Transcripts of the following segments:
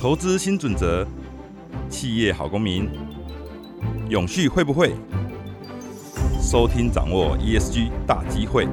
投资新准则，企业好公民，永续会不会？收听掌握 ESG 大机会。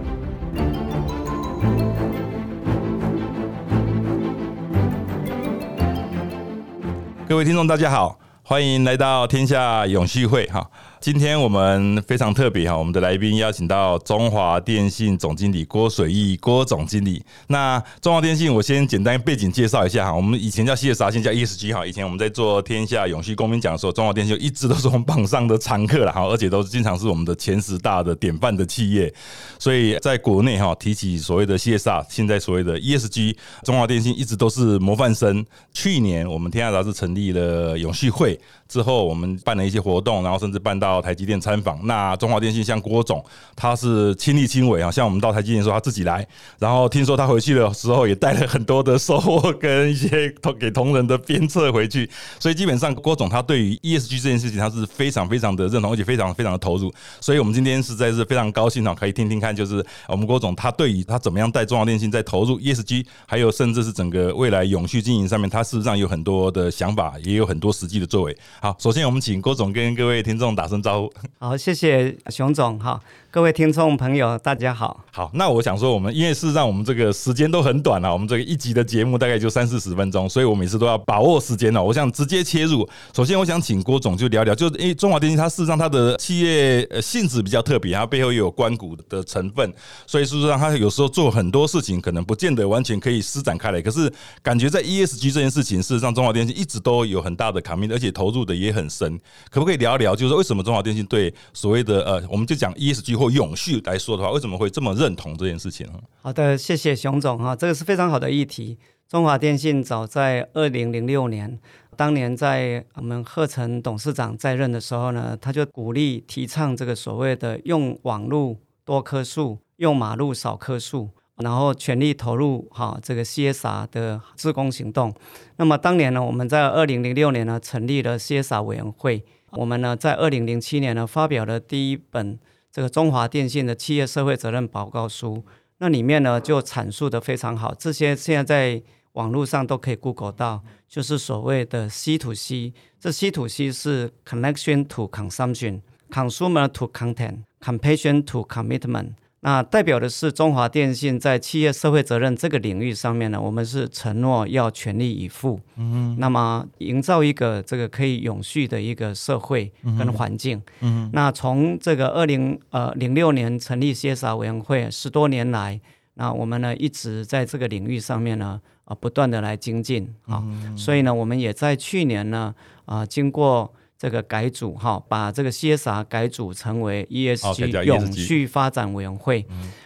各位听众，大家好，欢迎来到天下永续会哈。今天我们非常特别哈，我们的来宾邀请到中华电信总经理郭水义郭总经理。那中华电信，我先简单背景介绍一下哈。我们以前叫 CSR，现在叫 ESG 哈。以前我们在做天下永续公民奖的时候，中华电信一直都是我们榜上的常客了哈，而且都是经常是我们的前十大的典范的企业。所以在国内哈，提起所谓的 CSR，现在所谓的 ESG，中华电信一直都是模范生。去年我们天下杂志成立了永续会之后，我们办了一些活动，然后甚至办到。到台积电参访，那中华电信像郭总，他是亲力亲为啊。像我们到台积电说他自己来，然后听说他回去的时候也带了很多的收获跟一些同给同仁的鞭策回去。所以基本上郭总他对于 ESG 这件事情他是非常非常的认同，而且非常非常的投入。所以我们今天实在是非常高兴啊，可以听听看，就是我们郭总他对于他怎么样带中华电信在投入 ESG，还有甚至是整个未来永续经营上面，他事实上有很多的想法，也有很多实际的作为。好，首先我们请郭总跟各位听众打声。招呼好，谢谢熊总哈。各位听众朋友，大家好。好，那我想说，我们因为事实上我们这个时间都很短了，我们这个一集的节目大概就三四十分钟，所以我每次都要把握时间了。我想直接切入。首先，我想请郭总就聊聊，就是因为中华电信它事实上它的企业呃性质比较特别，它背后也有关谷的成分，所以事实上它有时候做很多事情可能不见得完全可以施展开来。可是感觉在 ESG 这件事情，事实上中华电信一直都有很大的卡面，而且投入的也很深。可不可以聊一聊，就是为什么中华电信对所谓的呃，我们就讲 ESG 或永续来说的话，为什么会这么认同这件事情？好的，谢谢熊总哈，这个是非常好的议题。中华电信早在二零零六年，当年在我们贺成董事长在任的时候呢，他就鼓励提倡这个所谓的用网路多棵树，用马路少棵树，然后全力投入哈这个 CSR 的自工行动。那么当年呢，我们在二零零六年呢成立了 CSR 委员会，我们呢在二零零七年呢发表了第一本。这个中华电信的企业社会责任报告书，那里面呢就阐述的非常好。这些现在在网络上都可以 Google 到，就是所谓的 C to C。这 C to C 是 Connection to Consumption，Consumer to Content，Compassion to Commitment。那代表的是中华电信在企业社会责任这个领域上面呢，我们是承诺要全力以赴。嗯，那么营造一个这个可以永续的一个社会跟环境。嗯，那从这个二零呃零六年成立 CSR 委员会十多年来，那我们呢一直在这个领域上面呢啊不断的来精进啊，所以呢我们也在去年呢啊经过。这个改组哈，把这个 CSR 改组成为 ESG 永续发展委员会。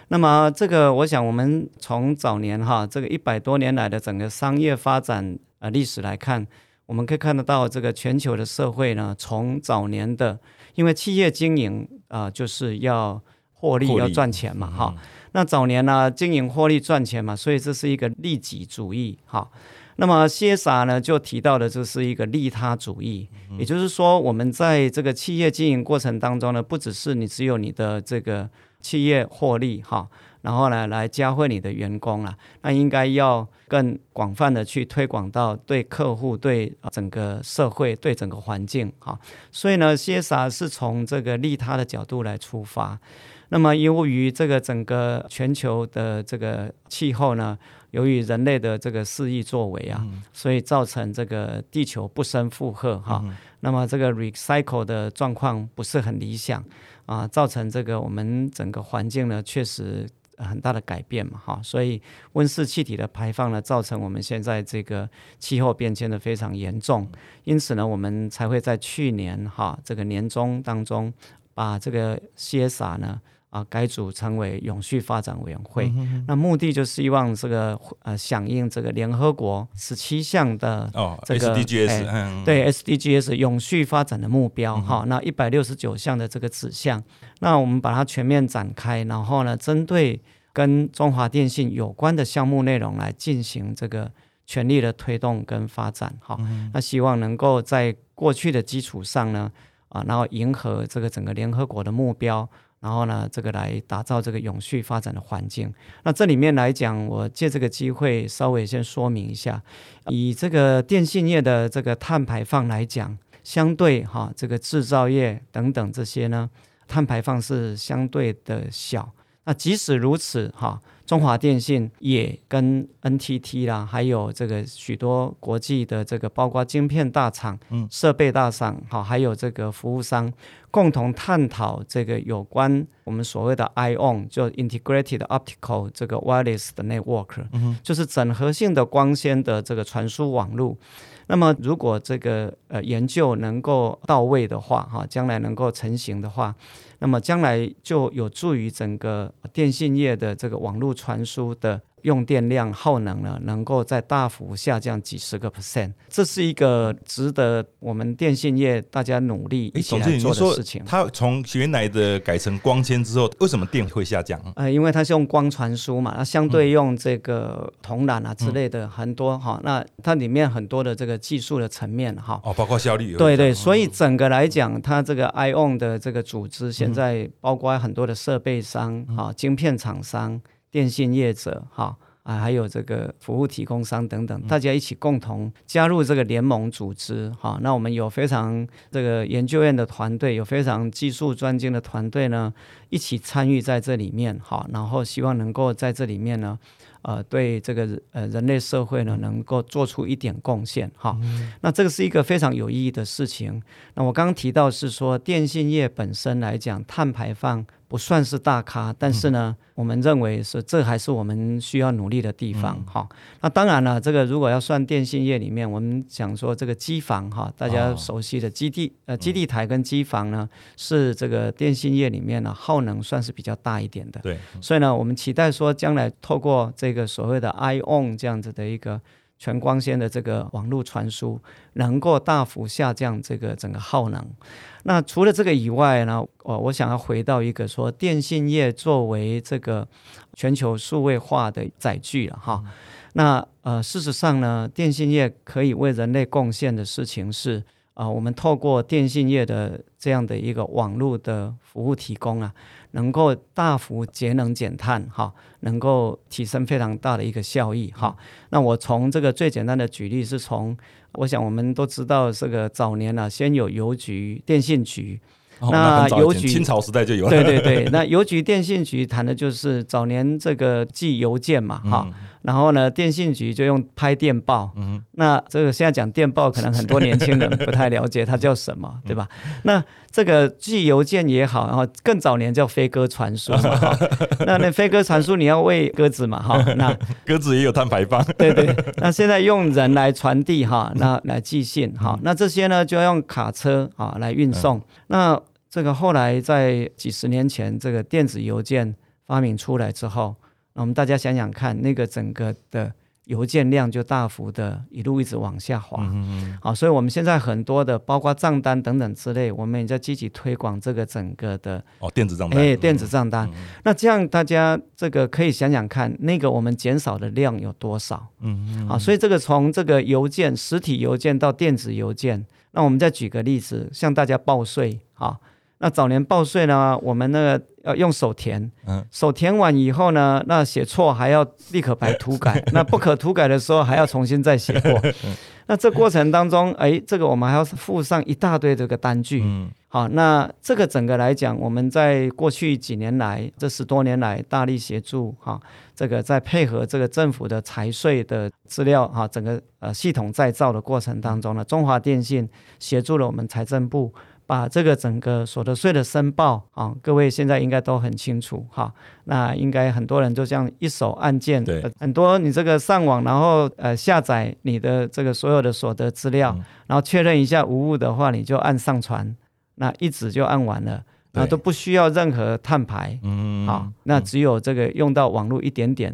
那么这个，我想我们从早年哈这个一百多年来的整个商业发展呃历史来看，我们可以看得到这个全球的社会呢，从早年的因为企业经营啊就是要获利要赚钱嘛哈，那早年呢经营获利赚钱嘛，所以这是一个利己主义哈。那么 CSR 呢，就提到的这是一个利他主义，也就是说，我们在这个企业经营过程当中呢，不只是你只有你的这个企业获利哈，然后呢来教会你的员工啊，那应该要更广泛的去推广到对客户、对整个社会、对整个环境哈。所以呢，CSR 是从这个利他的角度来出发。那么由于这个整个全球的这个气候呢。由于人类的这个肆意作为啊，所以造成这个地球不胜负荷哈。那么这个 recycle 的状况不是很理想啊，造成这个我们整个环境呢确实很大的改变嘛哈。所以温室气体的排放呢，造成我们现在这个气候变迁的非常严重。因此呢，我们才会在去年哈这个年终当中，把这个 CSR 呢。啊，改组成为永续发展委员会，那目的就希望这个呃响应这个联合国十七项的这个 SDGs，对 SDGs 永续发展的目标哈，那一百六十九项的这个指向，那我们把它全面展开，然后呢，针对跟中华电信有关的项目内容来进行这个全力的推动跟发展哈，那希望能够在过去的基础上呢，啊，然后迎合这个整个联合国的目标。然后呢，这个来打造这个永续发展的环境。那这里面来讲，我借这个机会稍微先说明一下，以这个电信业的这个碳排放来讲，相对哈这个制造业等等这些呢，碳排放是相对的小。那即使如此哈。中华电信也跟 NTT 啦，还有这个许多国际的这个，包括晶片大厂、设备大厂，好，还有这个服务商，共同探讨这个有关我们所谓的 ION，就 Integrated Optical 这个 Wireless 的 Network，就是整合性的光纤的这个传输网络。那么，如果这个呃研究能够到位的话，哈，将来能够成型的话。那么将来就有助于整个电信业的这个网络传输的。用电量耗能呢，能够在大幅下降几十个 percent，这是一个值得我们电信业大家努力一起来做的事情。它从原来的改成光纤之后，为什么电会下降？呃，因为它是用光传输嘛，它相对用这个铜缆啊之类的很多哈，那它里面很多的这个技术的层面哈。哦，包括效率。对对，所以整个来讲，它这个 ION 的这个组织现在包括很多的设备商啊、晶片厂商。电信业者，哈啊，还有这个服务提供商等等，大家一起共同加入这个联盟组织，哈。那我们有非常这个研究院的团队，有非常技术专精的团队呢，一起参与在这里面，哈。然后希望能够在这里面呢，呃，对这个呃人类社会呢，能够做出一点贡献，哈。那这个是一个非常有意义的事情。那我刚刚提到是说，电信业本身来讲，碳排放。不算是大咖，但是呢，我们认为是这还是我们需要努力的地方哈。那当然了，这个如果要算电信业里面，我们讲说这个机房哈，大家熟悉的基地呃基地台跟机房呢，是这个电信业里面呢耗能算是比较大一点的。对，所以呢，我们期待说将来透过这个所谓的 ION 这样子的一个。全光纤的这个网络传输能够大幅下降这个整个耗能。那除了这个以外呢，我我想要回到一个说，电信业作为这个全球数位化的载具了哈。那呃，事实上呢，电信业可以为人类贡献的事情是啊，我们透过电信业的这样的一个网络的服务提供啊。能够大幅节能减碳，哈，能够提升非常大的一个效益，哈。那我从这个最简单的举例是从，我想我们都知道这个早年呢，先有邮局、电信局。那邮局清朝时代就有了。对对对，那邮局电信局谈的就是早年这个寄邮件嘛，哈，然后呢，电信局就用拍电报。嗯，那这个现在讲电报，可能很多年轻人不太了解它叫什么，对吧？那这个寄邮件也好，然后更早年叫飞鸽传书嘛，那那飞鸽传书你要喂鸽子嘛，哈，那 鸽子也有碳排放。对对，那现在用人来传递哈，那来寄信哈，那这些呢就要用卡车啊来运送，那。这个后来在几十年前，这个电子邮件发明出来之后，那我们大家想想看，那个整个的邮件量就大幅的一路一直往下滑。嗯好，所以我们现在很多的，包括账单等等之类，我们也在积极推广这个整个的哦电子账单。哎，电子账单。那这样大家这个可以想想看，那个我们减少的量有多少？嗯嗯。好，所以这个从这个邮件实体邮件到电子邮件，那我们再举个例子，向大家报税啊。那早年报税呢，我们那个要用手填，嗯手填完以后呢，那写错还要立刻白涂改，那不可涂改的时候还要重新再写过。那这过程当中，哎，这个我们还要附上一大堆这个单据。嗯好，那这个整个来讲，我们在过去几年来，这十多年来大力协助哈，这个在配合这个政府的财税的资料哈，整个呃系统再造的过程当中呢，中华电信协助了我们财政部。把这个整个所得税的申报啊，各位现在应该都很清楚哈。那应该很多人就这样一手按键，对，很多你这个上网，然后呃下载你的这个所有的所得资料，然后确认一下无误的话，你就按上传，那一指就按完了，那都不需要任何碳排，嗯，好，那只有这个用到网络一点点。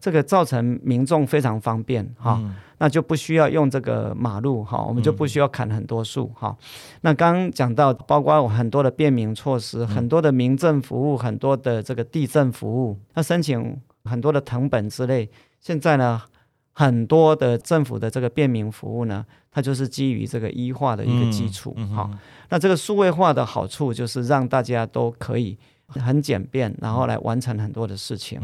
这个造成民众非常方便哈，那就不需要用这个马路哈，我们就不需要砍很多树哈。那刚刚讲到，包括很多的便民措施，很多的民政服务，很多的这个地震服务，那申请很多的藤本之类，现在呢，很多的政府的这个便民服务呢，它就是基于这个医化的一个基础哈。那这个数位化的好处就是让大家都可以。很简便，然后来完成很多的事情。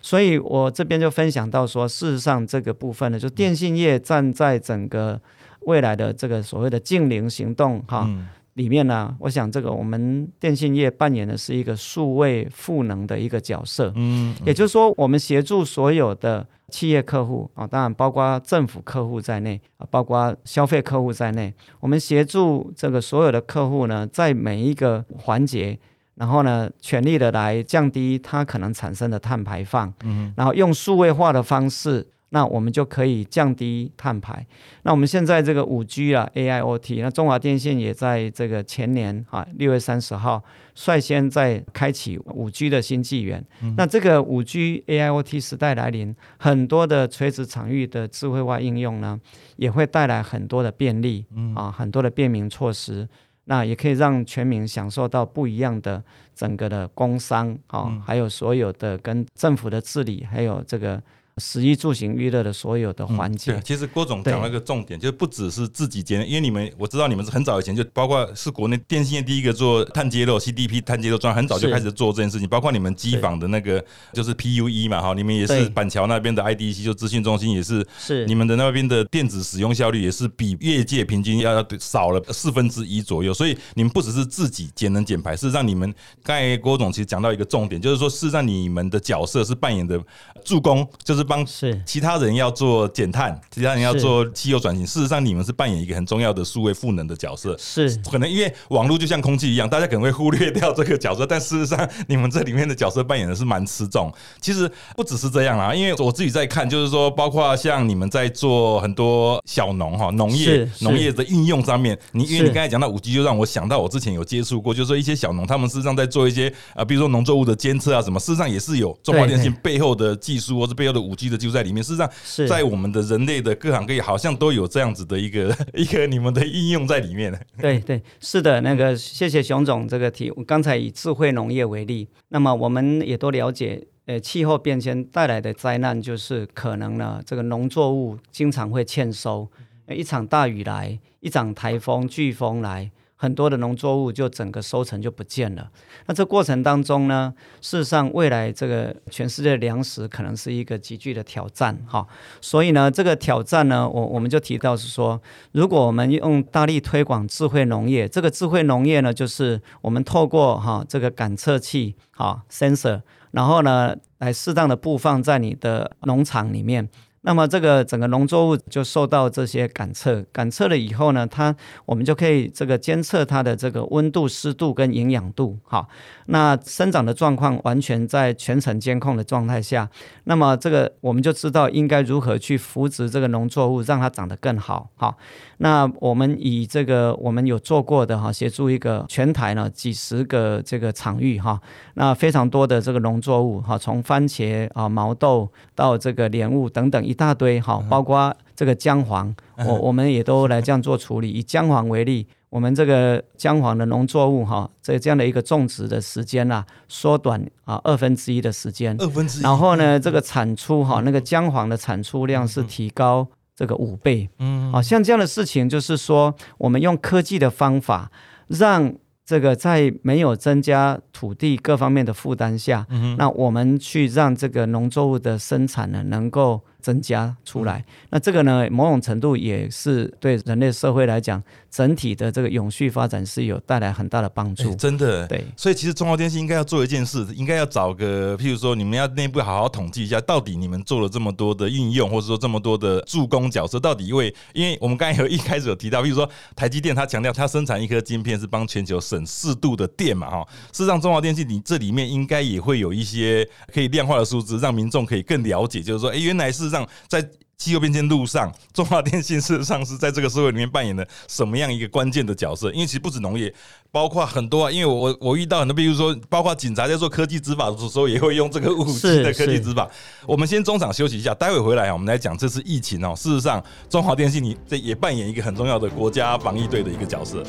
所以我这边就分享到说，事实上这个部分呢，就电信业站在整个未来的这个所谓的净零行动哈里面呢，我想这个我们电信业扮演的是一个数位赋能的一个角色。嗯，也就是说，我们协助所有的企业客户啊，当然包括政府客户在内啊，包括消费客户在内，我们协助这个所有的客户呢，在每一个环节。然后呢，全力的来降低它可能产生的碳排放，嗯，然后用数位化的方式，那我们就可以降低碳排。那我们现在这个五 G 啊，AIoT，那中华电信也在这个前年啊六月三十号率先在开启五 G 的新纪元。那这个五 G AIoT 时代来临，很多的垂直场域的智慧化应用呢，也会带来很多的便利，啊，很多的便民措施。那也可以让全民享受到不一样的整个的工商啊，还有所有的跟政府的治理，还有这个。食衣住行娱乐的所有的环节，对，其实郭总讲了一个重点，就是不只是自己节能，因为你们我知道你们是很早以前就包括是国内电信业第一个做碳接漏 CDP 碳接漏桩，很早就开始做这件事情，包括你们机房的那个就是 PUE 嘛哈，你们也是板桥那边的 IDC 就资讯中心也是，是。你们的那边的电子使用效率也是比业界平均要少了四分之一左右，所以你们不只是自己节能减排，事实上你们刚才郭总其实讲到一个重点，就是说事实上你们的角色是扮演的助攻，就是帮是其他。人要做减碳，其他人要做汽油转型。事实上，你们是扮演一个很重要的数位赋能的角色。是可能因为网络就像空气一样，大家可能会忽略掉这个角色，但事实上，你们这里面的角色扮演的是蛮吃重。其实不只是这样啦，因为我自己在看，就是说，包括像你们在做很多小农哈农业农业的应用上面，你因为你刚才讲到五 G，就让我想到我之前有接触过，就是说一些小农，他们事实上在做一些啊，比如说农作物的监测啊什么，事实上也是有中华电信背后的技术或者背后的五 G 的技术在里面。事实上。在我们的人类的各行各业，好像都有这样子的一个 一个你们的应用在里面。对对，是的，那个谢谢熊总这个题。我刚才以智慧农业为例，那么我们也都了解，呃，气候变迁带来的灾难就是可能呢，这个农作物经常会欠收，一场大雨来，一场台风、飓风来。很多的农作物就整个收成就不见了。那这过程当中呢，事实上未来这个全世界粮食可能是一个急剧的挑战哈。所以呢，这个挑战呢，我我们就提到是说，如果我们用大力推广智慧农业，这个智慧农业呢，就是我们透过哈这个感测器哈 sensor，然后呢来适当的布放在你的农场里面。那么这个整个农作物就受到这些感测，感测了以后呢，它我们就可以这个监测它的这个温度、湿度跟营养度，好，那生长的状况完全在全程监控的状态下，那么这个我们就知道应该如何去扶植这个农作物，让它长得更好，好。那我们以这个我们有做过的哈，协助一个全台呢几十个这个场域哈，那非常多的这个农作物哈，从番茄啊、毛豆到这个莲雾等等一大堆哈，包括这个姜黄，我我们也都来这样做处理。以姜黄为例，我们这个姜黄的农作物哈，这这样的一个种植的时间呐，缩短啊二分之一的时间，二分之一，然后呢，这个产出哈，那个姜黄的产出量是提高。这个五倍，嗯，好像这样的事情，就是说，我们用科技的方法，让这个在没有增加土地各方面的负担下，那我们去让这个农作物的生产呢，能够。增加出来，那这个呢，某种程度也是对人类社会来讲，整体的这个永续发展是有带来很大的帮助。真的，对。所以其实中华电信应该要做一件事，应该要找个，譬如说，你们要内部好好统计一下，到底你们做了这么多的应用，或者说这么多的助攻角色，到底因为，因为我们刚才有一开始有提到，譬如说台积电，它强调它生产一颗晶片是帮全球省四度的电嘛，哈。事实上，中华电信你这里面应该也会有一些可以量化的数字，让民众可以更了解，就是说，哎，原来是。上在气候变迁路上，中华电信事实上是在这个社会里面扮演了什么样一个关键的角色？因为其实不止农业，包括很多啊。因为我我遇到很多，比如说，包括警察在做科技执法的时候，也会用这个五 G 的科技执法。我们先中场休息一下，待会回来啊，我们来讲这次疫情哦。事实上，中华电信你这也扮演一个很重要的国家防疫队的一个角色。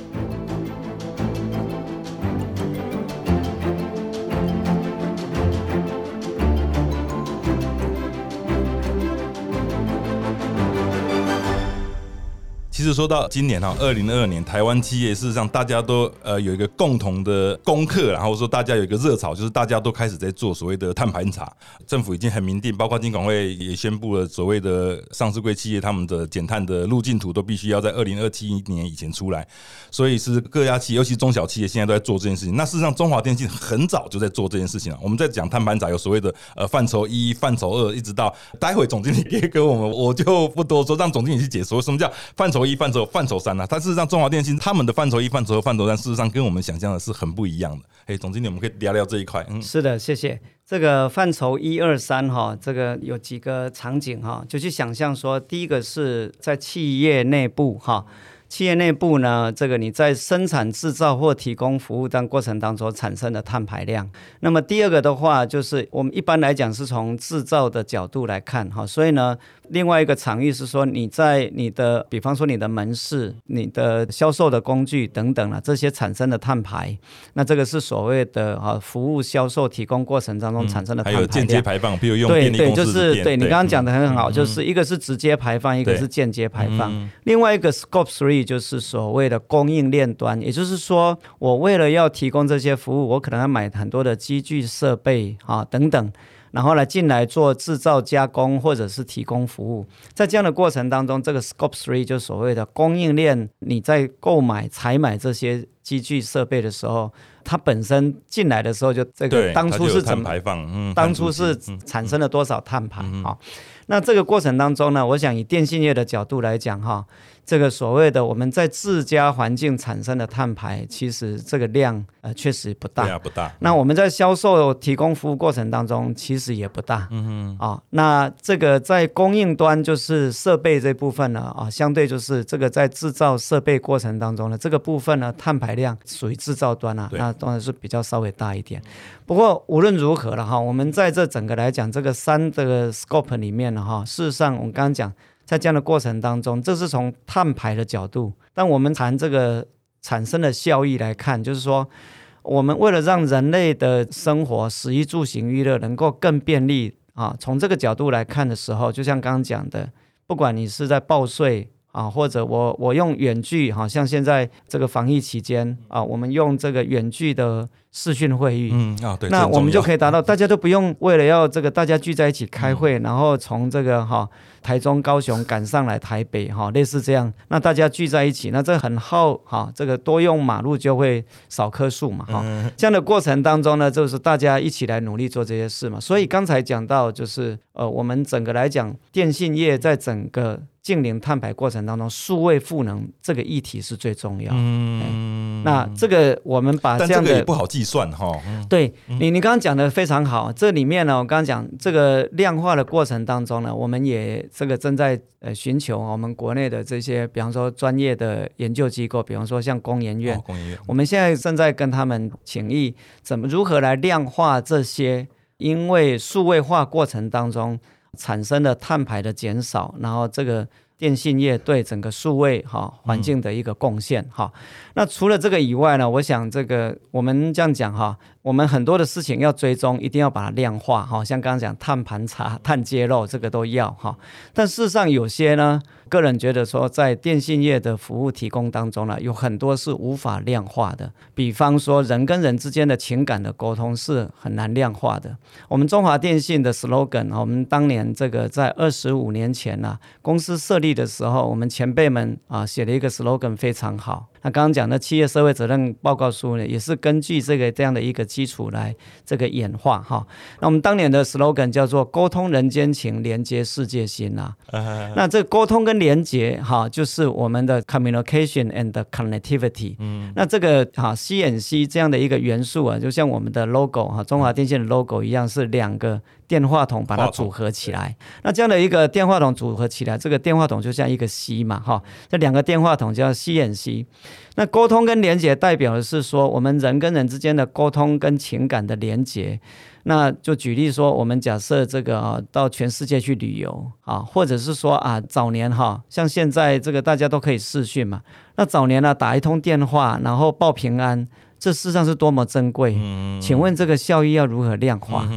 其实说到今年哈，二零二二年台湾企业事实上大家都呃有一个共同的功课，然后说大家有一个热潮，就是大家都开始在做所谓的碳盘查。政府已经很明定，包括金管会也宣布了所谓的上市柜企业他们的减碳的路径图都必须要在二零二七年以前出来。所以是各家企，尤其中小企业现在都在做这件事情。那事实上，中华电信很早就在做这件事情了。我们在讲碳盘查有所谓的呃范畴一、范畴二，一直到待会总经理也给我们，我就不多说，让总经理去解说什么叫范畴一、范畴范畴三呢？但事实上，中华电信他们的范畴一、范畴二、范畴三，事实上跟我们想象的是很不一样的。哎，总经理，我们可以聊聊这一块。嗯，是的，谢谢。这个范畴一二三哈，这个有几个场景哈，就去想象说，第一个是在企业内部哈。企业内部呢，这个你在生产制造或提供服务当过程当中产生的碳排量。那么第二个的话，就是我们一般来讲是从制造的角度来看哈，所以呢。另外一个场域是说，你在你的，比方说你的门市、你的销售的工具等等啊，这些产生的碳排，那这个是所谓的啊服务销售提供过程当中产生的碳排还有间接排放，比如用对对，就是对你刚刚讲的很好，就是一个是直接排放，一个是间接排放。另外一个 scope three 就是所谓的供应链端，也就是说，我为了要提供这些服务，我可能要买很多的机具设备啊等等。然后来进来做制造加工或者是提供服务，在这样的过程当中，这个 scope three 就所谓的供应链，你在购买、采买这些机具设备的时候，它本身进来的时候就这个当初是怎么排放？嗯，当初是产生了多少碳排啊？那这个过程当中呢，我想以电信业的角度来讲哈。这个所谓的我们在自家环境产生的碳排，其实这个量呃确实不大，不大。那我们在销售提供服务过程当中，其实也不大。嗯哼。啊，那这个在供应端就是设备这部分呢，啊，相对就是这个在制造设备过程当中呢，这个部分呢，碳排量属于制造端啊，那当然是比较稍微大一点。不过无论如何了哈，我们在这整个来讲这个三这个 scope 里面呢哈，事实上我们刚刚讲。在这样的过程当中，这是从碳排的角度。但我们谈这个产生的效益来看，就是说，我们为了让人类的生活、食衣住行、娱乐能够更便利啊，从这个角度来看的时候，就像刚刚讲的，不管你是在报税啊，或者我我用远距，好像现在这个防疫期间啊，我们用这个远距的。视讯会议，嗯啊，对，那我们就可以达到，大家都不用为了要这个大家聚在一起开会，然后从这个哈台中、高雄赶上来台北哈，类似这样，那大家聚在一起，那这很耗哈，这个多用马路就会少棵树嘛哈，这样的过程当中呢，就是大家一起来努力做这些事嘛。所以刚才讲到就是呃，我们整个来讲，电信业在整个净零碳排过程当中，数位赋能这个议题是最重要。嗯，那这个我们把这样的不好记。计算哈，对你，你刚刚讲的非常好。这里面呢，我刚刚讲这个量化的过程当中呢，我们也这个正在呃寻求我们国内的这些，比方说专业的研究机构，比方说像工研院，工研院，我们现在正在跟他们请益，怎么如何来量化这些，因为数位化过程当中产生的碳排的减少，然后这个。电信业对整个数位哈环境的一个贡献哈，那除了这个以外呢，我想这个我们这样讲哈，我们很多的事情要追踪，一定要把它量化哈，像刚刚讲碳盘查、碳揭露这个都要哈，但事实上有些呢。个人觉得说，在电信业的服务提供当中呢，有很多是无法量化的。比方说，人跟人之间的情感的沟通是很难量化的。我们中华电信的 slogan，我们当年这个在二十五年前呢，公司设立的时候，我们前辈们啊写了一个 slogan 非常好。那刚刚讲的企业社会责任报告书呢，也是根据这个这样的一个基础来这个演化哈。那我们当年的 slogan 叫做“沟通人间情，连接世界心”啊。那这沟通跟连接哈，就是我们的 communication and connectivity。嗯。那这个哈 C N C 这样的一个元素啊，就像我们的 logo 哈，中华电信的 logo 一样，是两个。电话筒把它组合起来，那这样的一个电话筒组合起来，这个电话筒就像一个 C 嘛，哈，这两个电话筒叫 C N C。那沟通跟连接代表的是说，我们人跟人之间的沟通跟情感的连接。那就举例说，我们假设这个啊，到全世界去旅游啊，或者是说啊，早年哈，像现在这个大家都可以视讯嘛，那早年呢打一通电话，然后报平安。这事实上是多么珍贵，请问这个效益要如何量化？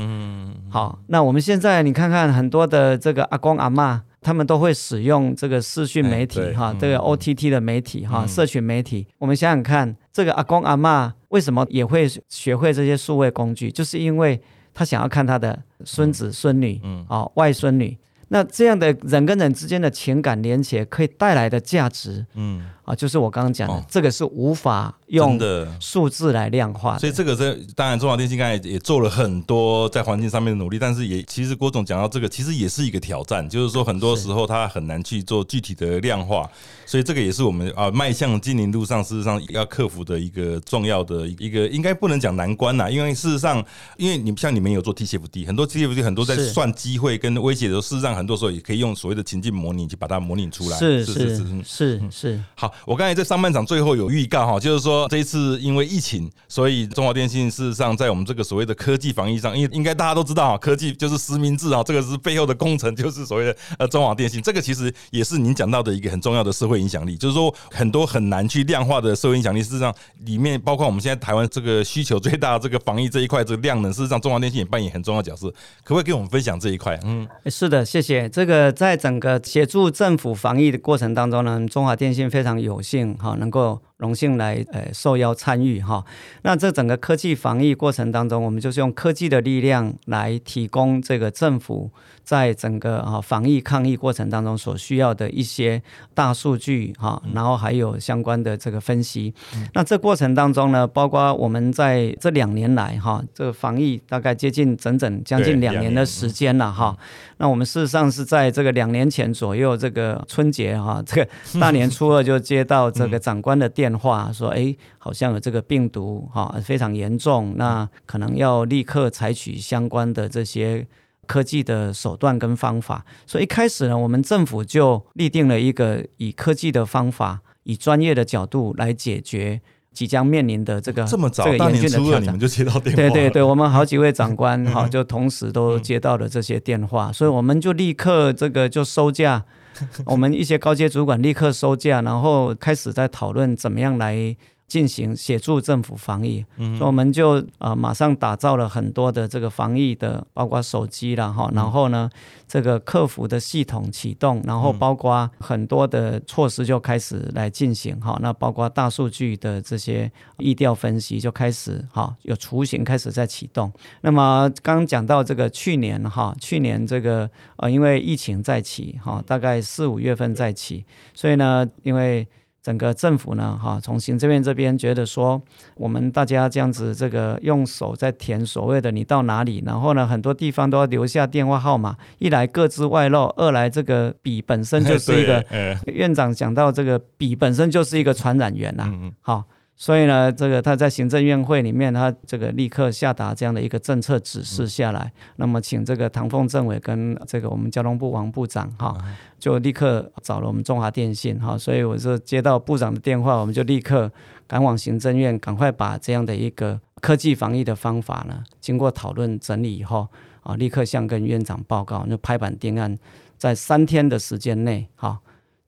好，那我们现在你看看很多的这个阿公阿妈他们都会使用这个视讯媒体哈，这个 OTT 的媒体哈，嗯社群媒体。我们想想看，这个阿公阿妈为什么也会学会这些数位工具？就是因为他想要看他的孙子孙女，嗯啊、外孙女。那这样的人跟人之间的情感连结，可以带来的价值嗯，啊，就是我刚刚讲的，哦。这个是无法用的。数字来量化的。所以这个这当然中华电信刚才也做了很多在环境上面的努力，但是也其实郭总讲到这个，其实也是一个挑战，就是说很多时候他很难去做具体的量化，所以这个也是我们啊迈向经营路上事实上要克服的一个重要的一个应该不能讲难关呐，因为事实上，因为你像你们有做 TCFD，很多 TCFD 很多在算机会跟威胁的时候，事实上很多时候也可以用所谓的情境模拟去把它模拟出来，是是是嗯是是，好，我刚才在上半场最后有预告哈，就是说这一次因为疫情，所以中华电信事实上在我们这个所谓的科技防疫上，因为应该大家都知道，科技就是实名制啊，这个是背后的工程，就是所谓的呃中华电信，这个其实也是您讲到的一个很重要的社会影响力，就是说很多很难去量化的社会影响力，事实上里面包括我们现在台湾这个需求最大的这个防疫这一块这个量能，事实上中华电信也扮演很重要的角色，可不可以跟我们分享这一块？嗯，是的，谢谢。这个在整个协助政府防疫的过程当中呢，中华电信非常有幸哈，能够荣幸来呃受邀参与哈。那这整个科技防疫过程当中，我们就是用科技的力量来提供这个政府在整个啊防疫抗疫过程当中所需要的一些大数据哈，然后还有相关的这个分析。那这过程当中呢，包括我们在这两年来哈，这个防疫大概接近整整将近两年的时间了哈。那我们事实上是在这个两年前左右，这个春节哈，这个大年初二就接到这个长官的电话，说，哎，好像有这个病毒哈，非常严重，那可能要立刻采取相关的这些。科技的手段跟方法，所以一开始呢，我们政府就立定了一个以科技的方法，以专业的角度来解决即将面临的这个这么早这个严大年峻的挑战初二你们。就接到电话，对对对，，我们好几位长官哈，就同时都接到了这些电话，所以我们就立刻这个就收假，我们一些高阶主管立刻收假，然后开始在讨论怎么样来。进行协助政府防疫，所以我们就呃马上打造了很多的这个防疫的，包括手机啦哈，然后呢这个客服的系统启动，然后包括很多的措施就开始来进行哈，那包括大数据的这些意调分析就开始哈，有雏形开始在启动。那么刚刚讲到这个去年哈，去年这个呃因为疫情再起哈，大概四五月份再起，所以呢因为整个政府呢，哈，从行政院这边觉得说，我们大家这样子，这个用手在填所谓的你到哪里，然后呢，很多地方都要留下电话号码，一来各自外漏，二来这个笔本身就是一个 院长讲到这个笔本身就是一个传染源呐、嗯嗯。好，所以呢，这个他在行政院会里面，他这个立刻下达这样的一个政策指示下来，那么请这个唐凤政委跟这个我们交通部王部长哈，就立刻找了我们中华电信哈，所以我就接到部长的电话，我们就立刻赶往行政院，赶快把这样的一个科技防疫的方法呢，经过讨论整理以后啊，立刻向跟院长报告，就拍板定案，在三天的时间内哈。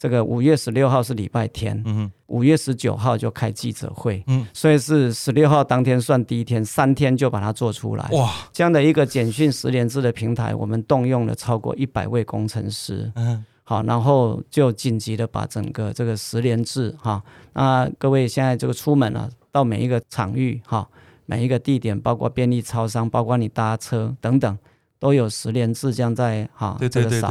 这个五月十六号是礼拜天，嗯五月十九号就开记者会，嗯。所以是十六号当天算第一天，三天就把它做出来。哇，这样的一个简讯十连制的平台，我们动用了超过一百位工程师，嗯。好，然后就紧急的把整个这个十连制哈，那各位现在这个出门啊，到每一个场域哈，每一个地点，包括便利超商，包括你搭车等等。都有十连字这样在哈对这个扫，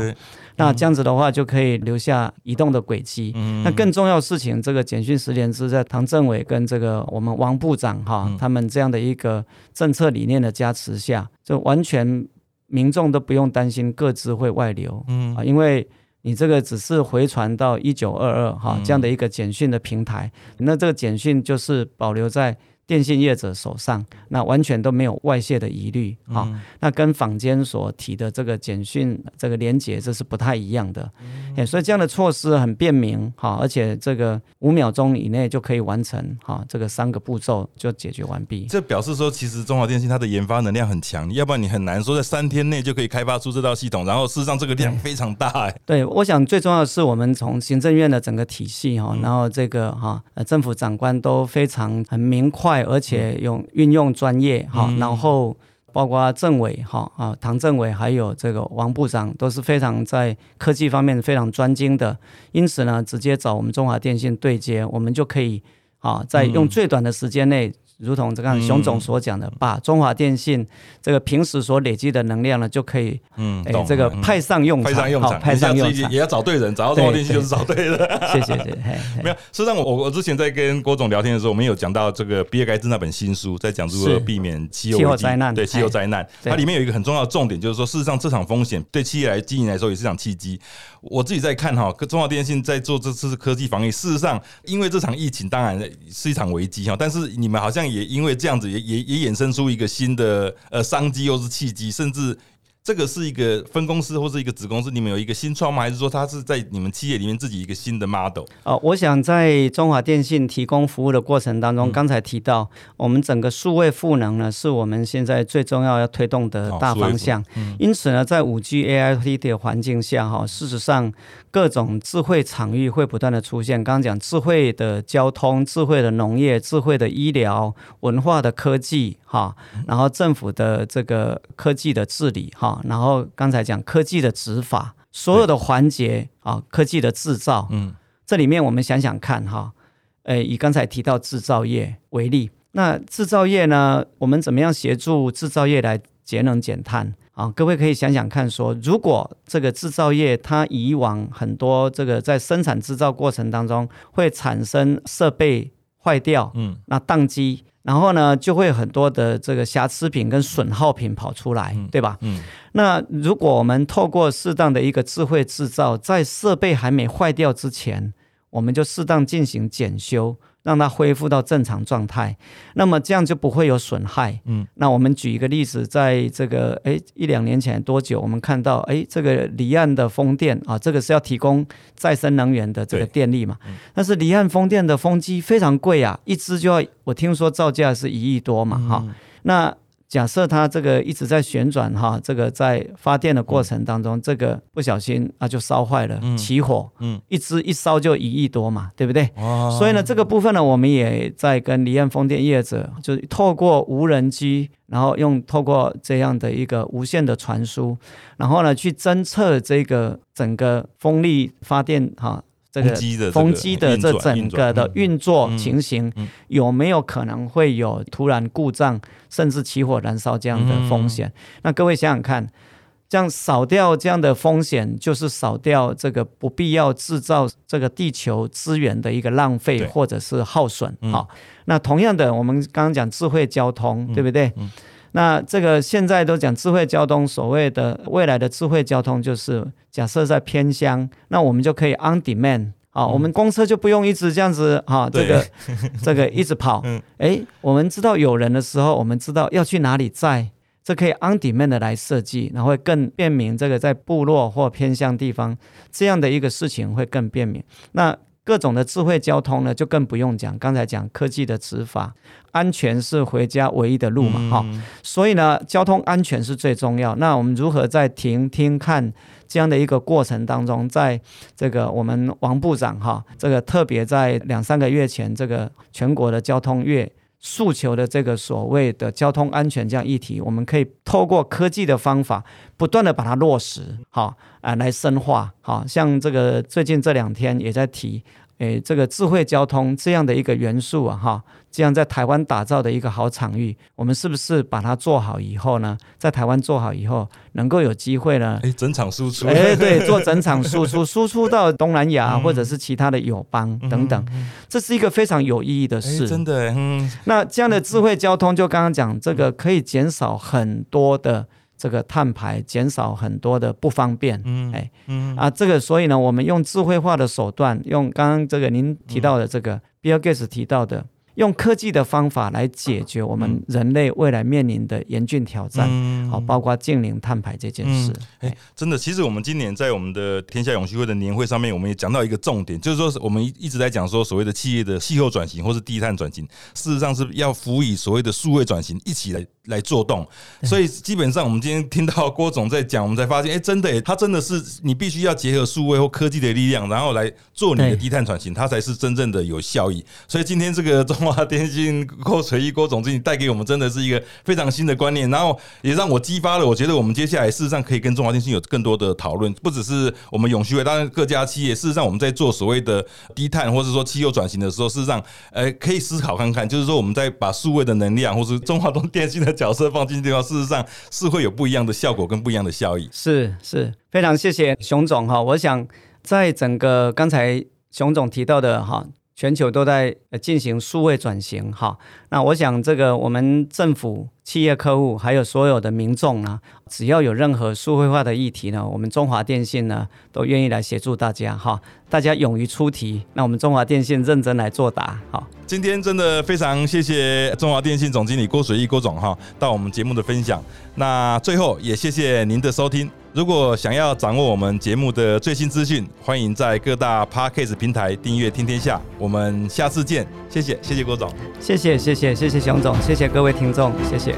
那这样子的话就可以留下移动的轨迹。嗯。那更重要的事情，这个简讯十连字在唐政委跟这个我们王部长哈、嗯。他们这样的一个政策理念的加持下，就完全民众都不用担心各自会外流嗯。啊，因为你这个只是回传到一九二二哈嗯。这样的一个简讯的平台，那这个简讯就是保留在电信业者手上，那完全都没有外泄的疑虑啊。嗯那跟坊间所提的这个简讯这个连接，这是不太一样的。哎、所以这样的措施很便民哈，而且这个五秒钟以内就可以完成哈，这个三个步骤就解决完毕。这表示说，其实中华电信它的研发能量很强，要不然你很难说在三天内就可以开发出这套系统。然后事实上这个量非常大、哎，对，我想最重要的是我们从行政院的整个体系哈，嗯然后这个哈呃政府长官都非常很明快，而且用运用专业哈，嗯然后包括政委哈啊，唐政委还有这个王部长都是非常在科技方面非常专精的，因此呢，直接找我们中华电信对接，我们就可以啊，在用最短的时间内。如同这个熊总所讲的，把中华电信这个平时所累积的能量呢，就可以嗯，哎，这个派上用场，派上用场，派上用场，也要找对人，找到中华电信就是找对人。谢谢谢谢。没有，事实际上我我之前在跟郭总聊天的时候，我们有讲到这个比尔盖茨那本新书，在讲如何避免气候灾难，对气候灾难，它里面有一个很重要的重点，就是说，事实上这场风险对企业来经营来说也是场契机。我自己在看哈，中华电信在做这次科技防疫，事实上，因为这场疫情当然是一场危机哈，但是你们好像也因为这样子。也也也衍生出一个新的呃商机，又是契机，甚至。这个是一个分公司或是一个子公司，你们有一个新创吗？还是说它是在你们企业里面自己一个新的 model？哦，我想在中华电信提供服务的过程当中，刚才提到我们整个数位赋能呢，是我们现在最重要要推动的大方向。因此呢，在五 G AIT 的环境下，哈，事实上各种智慧场域会不断的出现。刚刚讲智慧的交通、智慧的农业、智慧的医疗、文化的科技，哈，然后政府的这个科技的治理，哈。然后刚才讲科技的执法，所有的环节啊，科技的制造，嗯，这里面我们想想看哈，呃，以刚才提到制造业为例，那制造业呢，我们怎么样协助制造业来节能减碳啊？各位可以想想看，说如果这个制造业它以往很多这个在生产制造过程当中会产生设备坏掉，嗯，那宕机。然后呢，就会很多的这个瑕疵品跟损耗品跑出来，对吧？嗯。那如果我们透过适当的一个智慧制造，在设备还没坏掉之前，我们就适当进行检修。让它恢复到正常状态，那么这样就不会有损害。嗯，那我们举一个例子，在这个哎一两年前多久，我们看到哎这个离岸的风电啊，这个是要提供再生能源的这个电力嘛？但是离岸风电的风机非常贵啊，一只就要我听说造价是一亿多嘛，哈，那。假设它这个一直在旋转哈，这个在发电的过程当中，这个不小心啊就烧坏了，起火，嗯，一支一烧就一亿多嘛，对不对？所以呢，这个部分呢，我们也在跟离岸风电业者，就是透过无人机，然后用透过这样的一个无线的传输，然后呢去侦测这个整个风力发电哈。这个风机的这整个的运作情形，有没有可能会有突然故障，甚至起火燃烧这样的风险？那各位想想看，这样少掉这样的风险，就是少掉这个不必要制造这个地球资源的一个浪费或者是耗损。好，那同样的，我们刚刚讲智慧交通，对不对？那这个现在都讲智慧交通，所谓的未来的智慧交通，就是假设在偏乡，那我们就可以 on demand 啊，我们公车就不用一直这样子哈，这个 这个一直跑。哎，我们知道有人的时候，我们知道要去哪里载，这可以 on demand 的来设计，然后会更便民。这个在部落或偏向地方，这样的一个事情会更便民。那各种的智慧交通呢，就更不用讲。刚才讲科技的执法，安全是回家唯一的路嘛，哈。所以呢，交通安全是最重要。那我们如何在停、听、看这样的一个过程当中，在这个我们王部长哈，这个特别在两三个月前，这个全国的交通月。诉求的这个所谓的交通安全这样议题，我们可以透过科技的方法，不断的把它落实，好啊，来深化。好像这个最近这两天也在提。诶，这个智慧交通这样的一个元素啊，哈，这样在台湾打造的一个好场域，我们是不是把它做好以后呢？在台湾做好以后，能够有机会呢？诶，整场输出，诶，对，做整场输出，输出到东南亚或者是其他的友邦等等，这是一个非常有意义的事。真的，嗯，那这样的智慧交通，就刚刚讲这个，可以减少很多的。这个碳排减少很多的不方便，嗯，哎，嗯啊，这个所以呢，我们用智慧化的手段，用刚刚这个您提到的这个 Bill Gates 提到的。用科技的方法来解决我们人类未来面临的严峻挑战，好，包括净零碳排这件事。哎，真的，其实我们今年在我们的天下永续会的年会上面，我们也讲到一个重点，就是说我们一直在讲说所谓的企业的气候转型或是低碳转型，事实上是要辅以所谓的数位转型一起来来做动。所以基本上，我们今天听到郭总在讲，我们才发现，哎，真的，他真的是你必须要结合数位或科技的力量，然后来做你的低碳转型，它才是真正的有效益。所以今天这个中华电信郭垂一郭总经理带给我们，真的是一个非常新的观念，然后也让我激发了。我觉得我们接下来事实上可以跟中华电信有更多的讨论，不只是我们永续会，当然各家企业事实上我们在做所谓的低碳或者说气候转型的时候，事实上，呃，可以思考看看，就是说我们在把数位的能量或是中华东电信的 角色放进去的话，事实上是会有不一样的效果跟不一样的效益。是是，非常谢谢熊总哈。我想在整个刚才熊总提到的哈。全球都在进行数位转型，哈，那我想这个我们政府、企业客户还有所有的民众呢，只要有任何数位化的议题呢，我们中华电信呢都愿意来协助大家，哈，大家勇于出题，那我们中华电信认真来作答，好。今天真的非常谢谢中华电信总经理郭水义郭总哈到我们节目的分享。那最后也谢谢您的收听。如果想要掌握我们节目的最新资讯，欢迎在各大 p a r k a s t 平台订阅听天下。我们下次见，谢谢谢谢郭总，谢谢谢谢谢谢熊总，谢谢各位听众，谢谢。